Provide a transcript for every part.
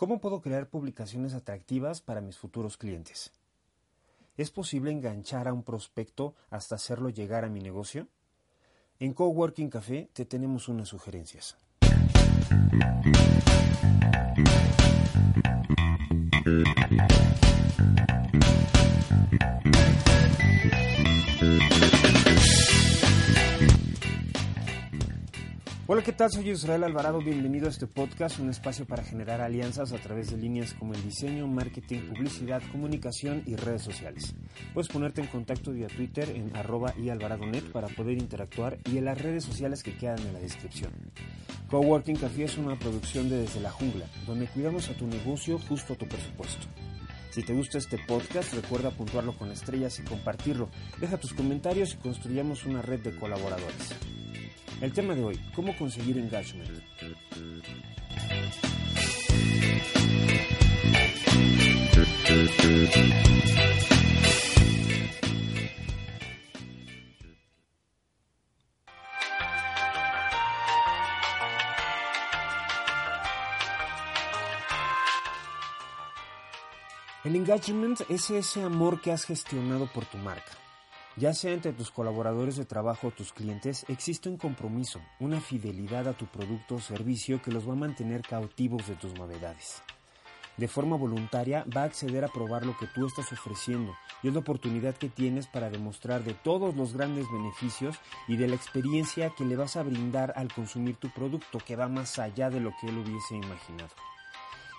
¿Cómo puedo crear publicaciones atractivas para mis futuros clientes? ¿Es posible enganchar a un prospecto hasta hacerlo llegar a mi negocio? En Coworking Café te tenemos unas sugerencias. Hola, ¿qué tal? Soy Israel Alvarado, bienvenido a este podcast, un espacio para generar alianzas a través de líneas como el diseño, marketing, publicidad, comunicación y redes sociales. Puedes ponerte en contacto vía Twitter en arroba y alvaradonet para poder interactuar y en las redes sociales que quedan en la descripción. Coworking Café es una producción de Desde la Jungla, donde cuidamos a tu negocio justo a tu presupuesto. Si te gusta este podcast, recuerda puntuarlo con estrellas y compartirlo. Deja tus comentarios y construyamos una red de colaboradores. El tema de hoy, ¿cómo conseguir engagement? El engagement es ese amor que has gestionado por tu marca. Ya sea entre tus colaboradores de trabajo o tus clientes, existe un compromiso, una fidelidad a tu producto o servicio que los va a mantener cautivos de tus novedades. De forma voluntaria va a acceder a probar lo que tú estás ofreciendo y es la oportunidad que tienes para demostrar de todos los grandes beneficios y de la experiencia que le vas a brindar al consumir tu producto que va más allá de lo que él hubiese imaginado.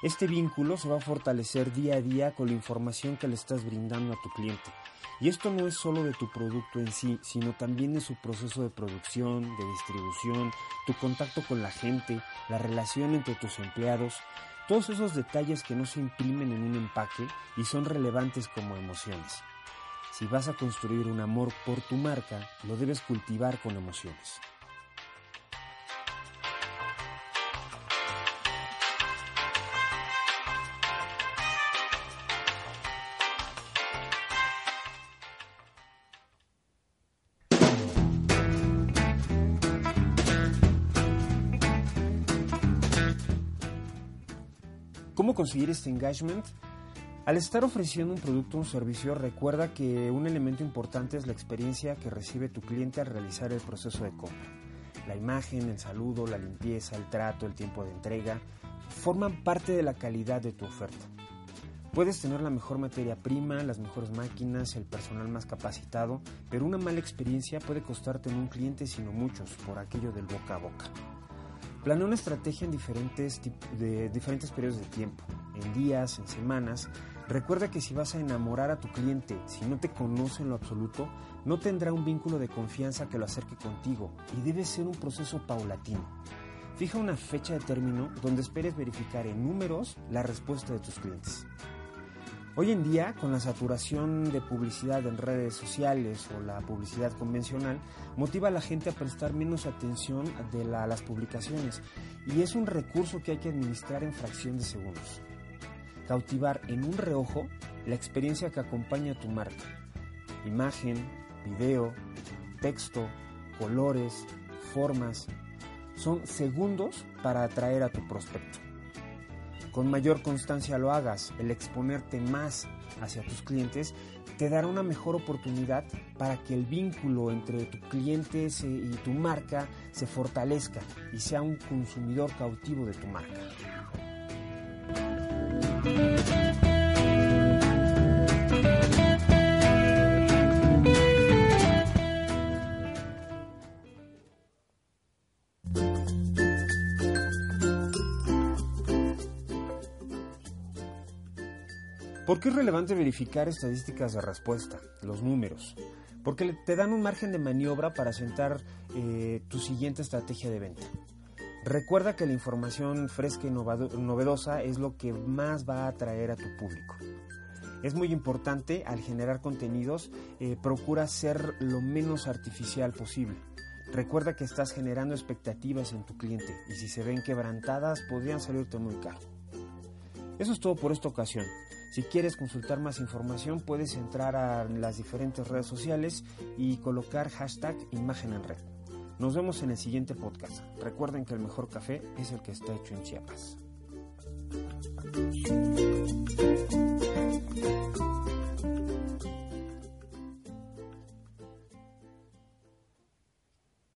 Este vínculo se va a fortalecer día a día con la información que le estás brindando a tu cliente y esto no es solo de tu producto en sí, sino también de su proceso de producción, de distribución, tu contacto con la gente, la relación entre tus empleados, todos esos detalles que no se imprimen en un empaque y son relevantes como emociones. Si vas a construir un amor por tu marca, lo debes cultivar con emociones. ¿Cómo conseguir este engagement? Al estar ofreciendo un producto o un servicio, recuerda que un elemento importante es la experiencia que recibe tu cliente al realizar el proceso de compra. La imagen, el saludo, la limpieza, el trato, el tiempo de entrega, forman parte de la calidad de tu oferta. Puedes tener la mejor materia prima, las mejores máquinas, el personal más capacitado, pero una mala experiencia puede costarte en un cliente sino muchos por aquello del boca a boca. Planea una estrategia en diferentes, de, diferentes periodos de tiempo, en días, en semanas. Recuerda que si vas a enamorar a tu cliente, si no te conoce en lo absoluto, no tendrá un vínculo de confianza que lo acerque contigo y debe ser un proceso paulatino. Fija una fecha de término donde esperes verificar en números la respuesta de tus clientes. Hoy en día, con la saturación de publicidad en redes sociales o la publicidad convencional, motiva a la gente a prestar menos atención de a las publicaciones y es un recurso que hay que administrar en fracción de segundos. Cautivar en un reojo la experiencia que acompaña a tu marca. Imagen, video, texto, colores, formas. Son segundos para atraer a tu prospecto con mayor constancia lo hagas, el exponerte más hacia tus clientes, te dará una mejor oportunidad para que el vínculo entre tu cliente y tu marca se fortalezca y sea un consumidor cautivo de tu marca. ¿Por qué es relevante verificar estadísticas de respuesta, los números? Porque te dan un margen de maniobra para sentar eh, tu siguiente estrategia de venta. Recuerda que la información fresca y novedosa es lo que más va a atraer a tu público. Es muy importante al generar contenidos, eh, procura ser lo menos artificial posible. Recuerda que estás generando expectativas en tu cliente y si se ven quebrantadas podrían salirte muy caro. Eso es todo por esta ocasión. Si quieres consultar más información puedes entrar a las diferentes redes sociales y colocar hashtag imagen en red. Nos vemos en el siguiente podcast. Recuerden que el mejor café es el que está hecho en Chiapas.